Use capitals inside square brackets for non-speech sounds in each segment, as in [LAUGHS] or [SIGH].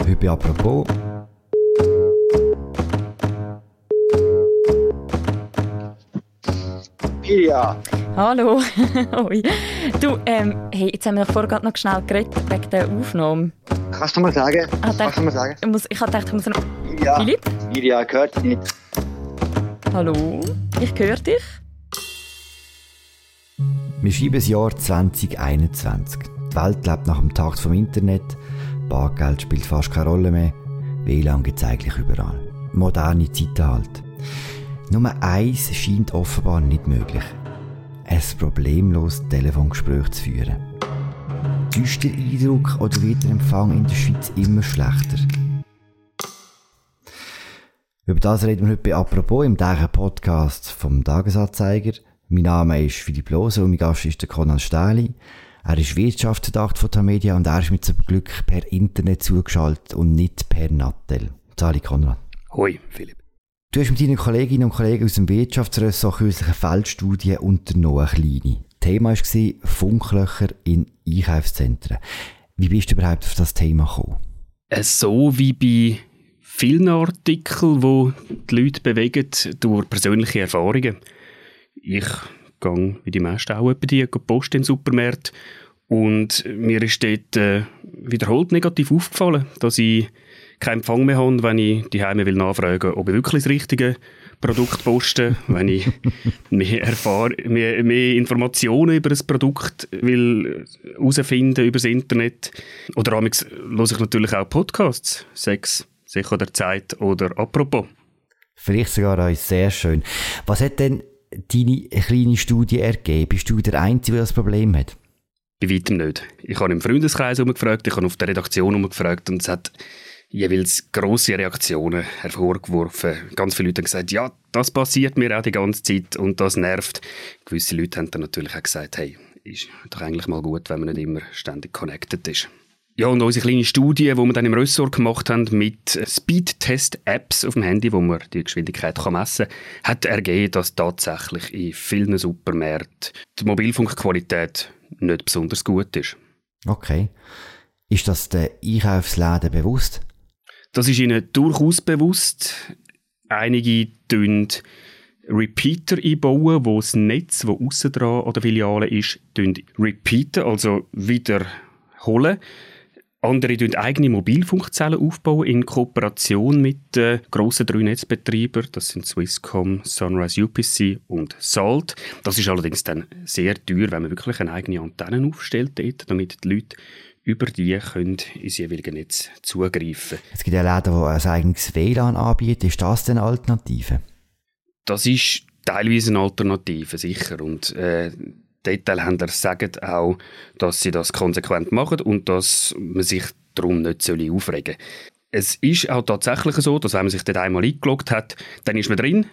Heute bei apropos. Ja. Hallo. [LAUGHS] Oi. Du, ähm, hey, jetzt haben wir vorher noch schnell geredet wegen der Aufnahme. Kannst du mal sagen? Ah, Kannst du mal sagen? Ich, muss, ich habe gedacht, ich muss noch... Ja. Philipp? Lydia gehört dich nicht. Hallo? Ich höre dich. Wir schreiben das Jahr 2021. Die Welt lebt nach dem Tag vom Internet. Bargeld spielt fast keine Rolle mehr. WLAN gibt es eigentlich überall. Moderne Zeiten halt. Nummer eins scheint offenbar nicht möglich. Ein problemlos Telefongespräch zu führen. Täuscht der Eindruck oder wird der Empfang in der Schweiz immer schlechter? Über das reden wir heute bei Apropos im täglichen Podcast vom Tagesanzeiger. Mein Name ist Philipp Loser und mein Gast ist der Conan Stähli. Er ist Wirtschaftsverdacht von Tamedia und er ist mit seinem Glück per Internet zugeschaltet und nicht per Nattel. Sali Konrad. Hoi, Philipp. Du hast mit deinen Kolleginnen und Kollegen aus dem Wirtschaftsressort kürzlich eine Feldstudie unternommen, eine kleine. Thema war Funklöcher in Einkaufszentren. Wie bist du überhaupt auf das Thema gekommen? Äh, So wie bei vielen Artikeln, die die Leute bewegen, durch persönliche Erfahrungen. Ich gehe, wie die meisten auch, etwa die Post in den Supermarkt und mir ist dort äh, wiederholt negativ aufgefallen, dass ich keinen Empfang mehr habe, wenn ich die Heime will nachfragen, ob ich wirklich das richtige Produkt poste, [LAUGHS] wenn ich mehr, erfahr mehr, mehr Informationen über das Produkt will herausfinden über das Internet. Oder amigs höre ich natürlich auch Podcasts, Sex, sicher der Zeit oder apropos. Vielleicht sogar auch sehr schön. Was hat denn deine kleine Studie ergeben? Bist du der Einzige, der das Problem hat? Bei weitem nicht. Ich habe im Freundeskreis umgefragt, ich habe auf der Redaktion umgefragt und es hat jeweils grosse Reaktionen hervorgeworfen. Ganz viele Leute haben gesagt, ja, das passiert mir auch die ganze Zeit und das nervt. Gewisse Leute haben dann natürlich auch gesagt, hey, ist doch eigentlich mal gut, wenn man nicht immer ständig connected ist. Ja, und unsere kleine Studie, die wir dann im Ressort gemacht haben mit Speedtest-Apps auf dem Handy, wo man die Geschwindigkeit kann messen kann, hat ergeben, dass tatsächlich in vielen Supermärkten die Mobilfunkqualität nicht besonders gut ist. Okay. Ist das den Einkaufsläden bewusst? Das ist ihnen durchaus bewusst. Einige tun Repeater einbauen, wo das Netz, das aussen dran an der Filiale ist, repeaten, also wiederholen. Andere tun eigene Mobilfunkzellen aufbauen in Kooperation mit den grossen drei Netzbetreibern. Das sind Swisscom, Sunrise UPC und Salt. Das ist allerdings dann sehr teuer, wenn man wirklich eine eigene Antenne aufstellt, dort, damit die Leute über die können ins jeweilige Netz zugreifen. Es gibt ja Läden, die ein eigenes WLAN anbieten. Ist das denn eine Alternative? Das ist teilweise eine Alternative, sicher. Und äh, Detailhändler sagen auch, dass sie das konsequent machen und dass man sich darum nicht aufregen soll. Es ist auch tatsächlich so, dass wenn man sich dort einmal eingeloggt hat, dann ist man drin,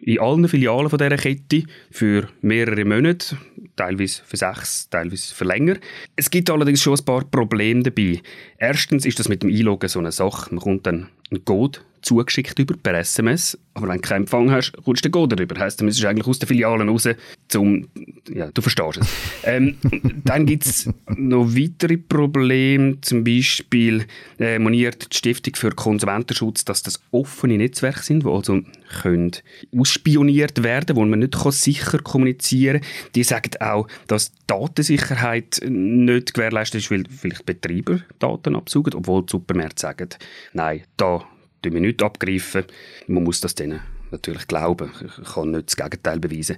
in allen Filialen von dieser Kette für mehrere Monate, teilweise für sechs, teilweise für länger. Es gibt allerdings schon ein paar Probleme dabei. Erstens ist das mit dem Einloggen so eine Sache. Man kommt dann einen Code zugeschickt über per SMS, aber wenn du keinen Empfang hast, kommst du den Code darüber. Heißt, du müsstest eigentlich aus den Filialen raus, zum, ja, du verstehst es. [LAUGHS] ähm, dann gibt es noch weitere Probleme, zum Beispiel äh, moniert die Stiftung für Konsumentenschutz, dass das offene Netzwerke sind, die also können ausspioniert werden, wo man nicht kann sicher kommunizieren kann. Die sagen auch, dass die Datensicherheit nicht gewährleistet ist, weil vielleicht Betreiber Daten absaugen, obwohl die Supermärkte sagen, nein, da tun wir nicht abgreifen. Man muss das denen natürlich glauben. Ich kann nicht das Gegenteil beweisen.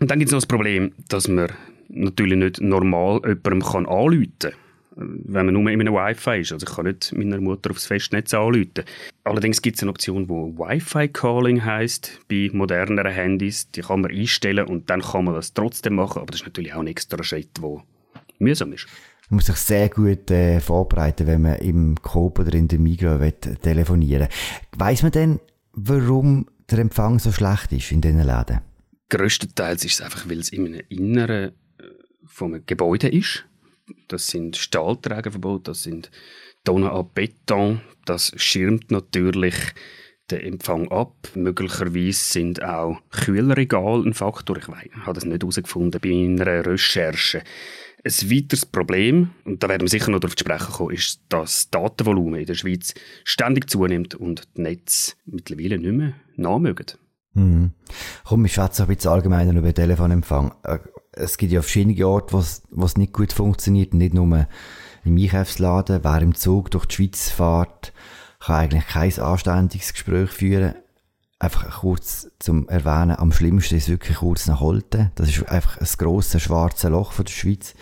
Und dann gibt es noch das Problem, dass man natürlich nicht normal jemandem kann anrufen kann wenn man nur in einem Wi-Fi ist. Also ich kann nicht meiner Mutter aufs Festnetz anrufen. Allerdings gibt es eine Option, wo Wi-Fi-Calling heißt bei moderneren Handys. Die kann man einstellen und dann kann man das trotzdem machen. Aber das ist natürlich auch ein extra Schritt, der mühsam ist. Man muss sich sehr gut äh, vorbereiten, wenn man im Coop oder in der Migros will, telefonieren Weiss man denn, warum der Empfang so schlecht ist in diesen Läden? Größtenteils ist es einfach, weil es in einem Inneren vom Gebäude ist. Das sind Stahlträger verbaut, das sind Tonnen an Beton. Das schirmt natürlich den Empfang ab. Möglicherweise sind auch Kühlregale ein Faktor. Ich weiß, habe das nicht herausgefunden bei einer Recherche. Ein weiteres Problem, und da werden wir sicher noch darauf sprechen kommen, ist, dass das Datenvolumen in der Schweiz ständig zunimmt und die Netze mittlerweile nicht mehr nachmögen. Mhm. Komm, wir schwätzen ein bisschen allgemeiner über Telefonempfang. Äh, es gibt ja verschiedene Orte, wo es nicht gut funktioniert, nicht nur im Einkaufsladen. Wer im Zug durch die Schweiz fährt, kann eigentlich kein anständiges Gespräch führen. Einfach kurz zum Erwähnen, am schlimmsten ist wirklich kurz nach Holten. Das ist einfach ein grosses schwarzes Loch von der Schweiz.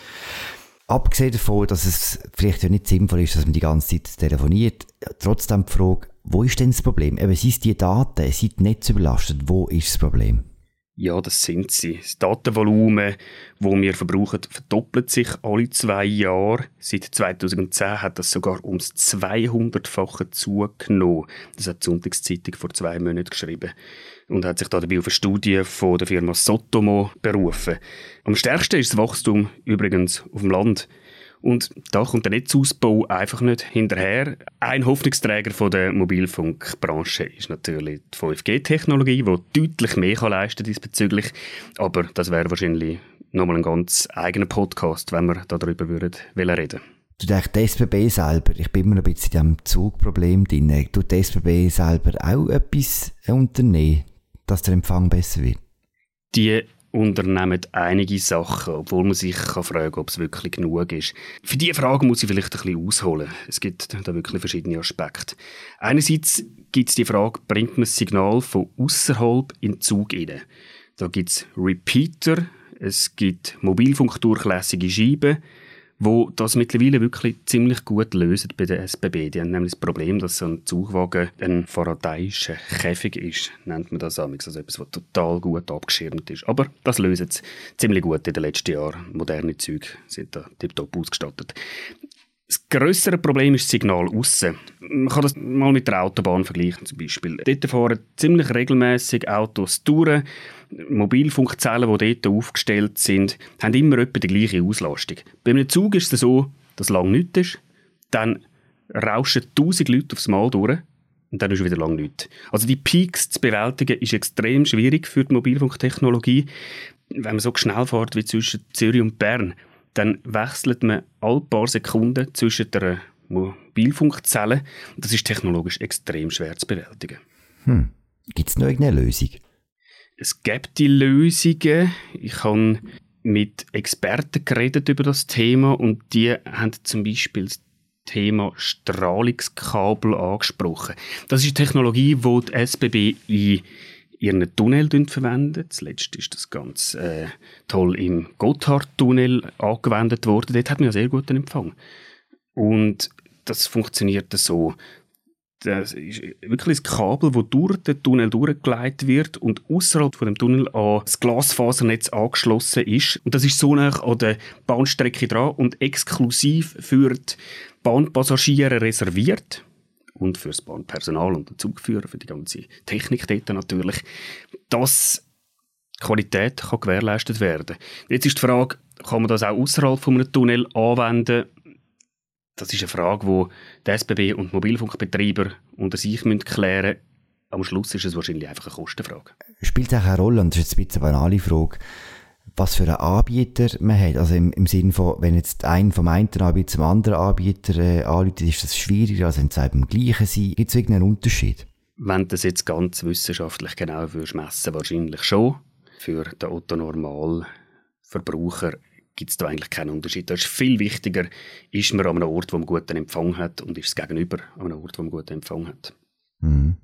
Abgesehen davon, dass es vielleicht ja nicht sinnvoll ist, dass man die ganze Zeit telefoniert, trotzdem die Frage, wo ist denn das Problem? Eben, sind die Daten, sind nicht überlastet, wo ist das Problem? Ja, das sind sie. Das Datenvolumen, das wir verbrauchen, verdoppelt sich alle zwei Jahre. Seit 2010 hat das sogar ums 200-fache zugenommen. Das hat die Sonntagszeitung vor zwei Monaten geschrieben und hat sich dabei auf eine Studie von der Firma Sotomo berufen. Am stärksten ist das Wachstum übrigens auf dem Land. Und da kommt der Netzausbau einfach nicht hinterher. Ein Hoffnungsträger von der Mobilfunkbranche ist natürlich die 5G-Technologie, die deutlich mehr kann leisten diesbezüglich. Aber das wäre wahrscheinlich nochmal ein ganz eigener Podcast, wenn wir darüber würden reden Du denkst, die SBB selber, ich bin immer noch ein bisschen in diesem Zugproblem drin, tut die SBB selber auch etwas unternehmen, dass der Empfang besser wird? Die unternehmen einige Sachen, obwohl man sich kann fragen ob es wirklich genug ist. Für diese Frage muss ich vielleicht ein bisschen ausholen. Es gibt da wirklich verschiedene Aspekte. Einerseits gibt es die Frage, bringt man das Signal von außerhalb in den Zug rein? Da gibt es Repeater, es gibt mobilfunkdurchlässige Scheiben, wo das mittlerweile wirklich ziemlich gut lösen bei der SBB. Die haben nämlich das Problem, dass so ein Zugwagen ein faradayischer Käfig ist, nennt man das amigs, also etwas, was total gut abgeschirmt ist. Aber das lösen sie ziemlich gut in den letzten Jahren. Moderne Züge sind da tiptop ausgestattet. Das grössere Problem ist das Signal aussen. Man kann das mal mit der Autobahn vergleichen zum Beispiel. Dort fahren ziemlich regelmäßig Autos durch. Mobilfunkzellen, die dort aufgestellt sind, haben immer etwa die gleiche Auslastung. Bei einem Zug ist es so, dass lang nichts ist, dann rauschen tausend Leute aufs Mal durch und dann ist wieder lang nichts. Also die Peaks zu bewältigen ist extrem schwierig für die Mobilfunktechnologie. Wenn man so schnell fährt wie zwischen Zürich und Bern, dann wechselt man alle paar Sekunden zwischen der Mobilfunkzelle. Und das ist technologisch extrem schwer zu bewältigen. Hm. Gibt es noch irgendeine Lösung? Es gibt die Lösungen. Ich habe mit Experten geredet über das Thema und die haben zum Beispiel das Thema Strahlungskabel angesprochen. Das ist eine Technologie, die die SBB in ihren Tunnel verwenden. Zuletzt ist das ganz äh, toll im Gotthardtunnel angewendet worden. Dort hat man ja sehr guten Empfang. Und das funktioniert so. Das ist wirklich ein Kabel, das durch den Tunnel durchgeleitet wird und außerhalb von dem Tunnel an das Glasfasernetz angeschlossen ist. Und das ist so nah an der Bahnstrecke dran und exklusiv für die Bahnpassagiere reserviert und fürs Bahnpersonal und den Zugführer, für die ganze Technik dort natürlich, dass Qualität kann gewährleistet werden. Jetzt ist die Frage, kann man das auch außerhalb von einem Tunnel anwenden? Das ist eine Frage, die die SBB und Mobilfunkbetreiber unter sich klären müssen. Am Schluss ist es wahrscheinlich einfach eine Kostenfrage. Spielt es auch eine Rolle, und das ist jetzt ein bisschen eine banale Frage, was für einen Anbieter man hat. Also im, im Sinne von, wenn jetzt ein vom einen Anbieter zum anderen Anbieter äh, anruft, ist das schwieriger, als wenn es beim gleichen sein. Gibt es irgendeinen Unterschied? Wenn du das jetzt ganz wissenschaftlich genau würdest messen, wahrscheinlich schon. Für den Otto-Normal-Verbraucher gibt es da eigentlich keinen Unterschied. Das ist viel wichtiger, ist man an einem Ort, wo man guten Empfang hat und ist es gegenüber an einem Ort, wo man guten Empfang hat. Mhm.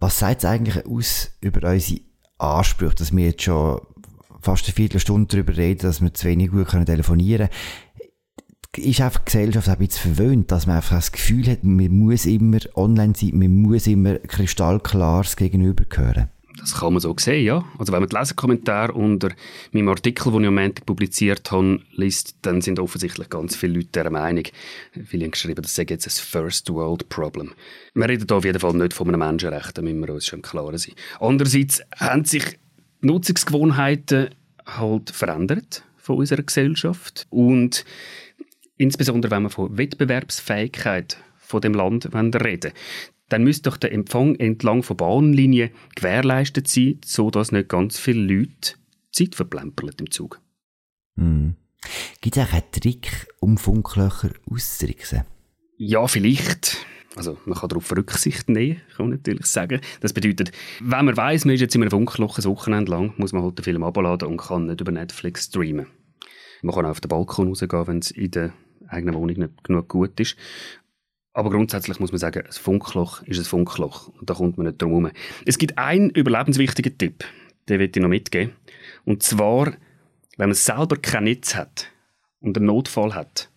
Was sagt es eigentlich aus über unsere Ansprüche, dass wir jetzt schon fast eine Viertelstunde darüber reden, dass wir zu wenig gut telefonieren können. Ist einfach die Gesellschaft ein bisschen verwöhnt, dass man einfach das Gefühl hat, man muss immer online sein, man muss immer kristallklares Gegenüber hören. Das kann man so sehen, ja. Also wenn man die Leserkommentare unter meinem Artikel, den ich am Montag publiziert habe, liest, dann sind offensichtlich ganz viele Leute der Meinung, viele haben geschrieben, das sei jetzt ein First World Problem. Wir reden hier auf jeden Fall nicht von einem Menschenrecht, da müssen wir uns schon klar sein. Andererseits haben sich Nutzungsgewohnheiten halt verändert von unserer Gesellschaft und insbesondere wenn wir von Wettbewerbsfähigkeit von dem Land reden dann müsste doch der Empfang entlang von Bahnlinien gewährleistet sein, sodass nicht ganz viele Leute Zeit verplempern im Zug. Mhm. Gibt es auch einen Trick, um Funklöcher auszutricksen? Ja, vielleicht. Also man kann darauf Rücksicht nehmen, kann man natürlich sagen. Das bedeutet, wenn man weiß, man ist jetzt in einem Funkloch ein Wochenende lang, muss man halt den Film abladen und kann nicht über Netflix streamen. Man kann auch auf den Balkon rausgehen, wenn es in der eigenen Wohnung nicht genug gut ist. Aber grundsätzlich muss man sagen, ein Funkloch ist ein Funkloch. Und da kommt man nicht drum herum. Es gibt einen überlebenswichtigen Tipp, den will ich noch mitgeben. Und zwar, wenn man selber kein Netz hat und einen Notfall hat,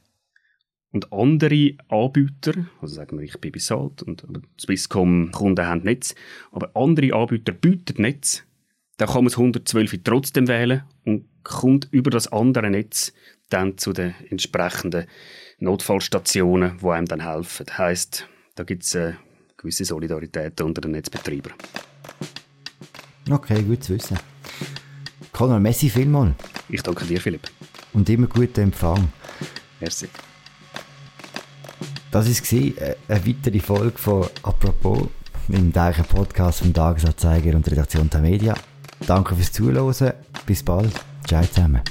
und andere Anbieter, also sagen wir, ich bin bei und Swisscom-Kunden haben Netz, aber andere Anbieter bieten Netz, dann kann man das 112 trotzdem wählen und kommt über das andere Netz dann zu den entsprechenden Notfallstationen, die einem dann helfen. Das heisst, da gibt es eine gewisse Solidarität unter den Netzbetreibern. Okay, gut zu wissen. Conor, Messi vielmal. Ich danke dir, Philipp. Und immer guten Empfang. Merci. Das war äh, eine weitere Folge von «Apropos» im täglichen Podcast vom Tagesanzeiger und Redaktion der Media. Danke fürs Zuhören. Bis bald. Ciao zusammen.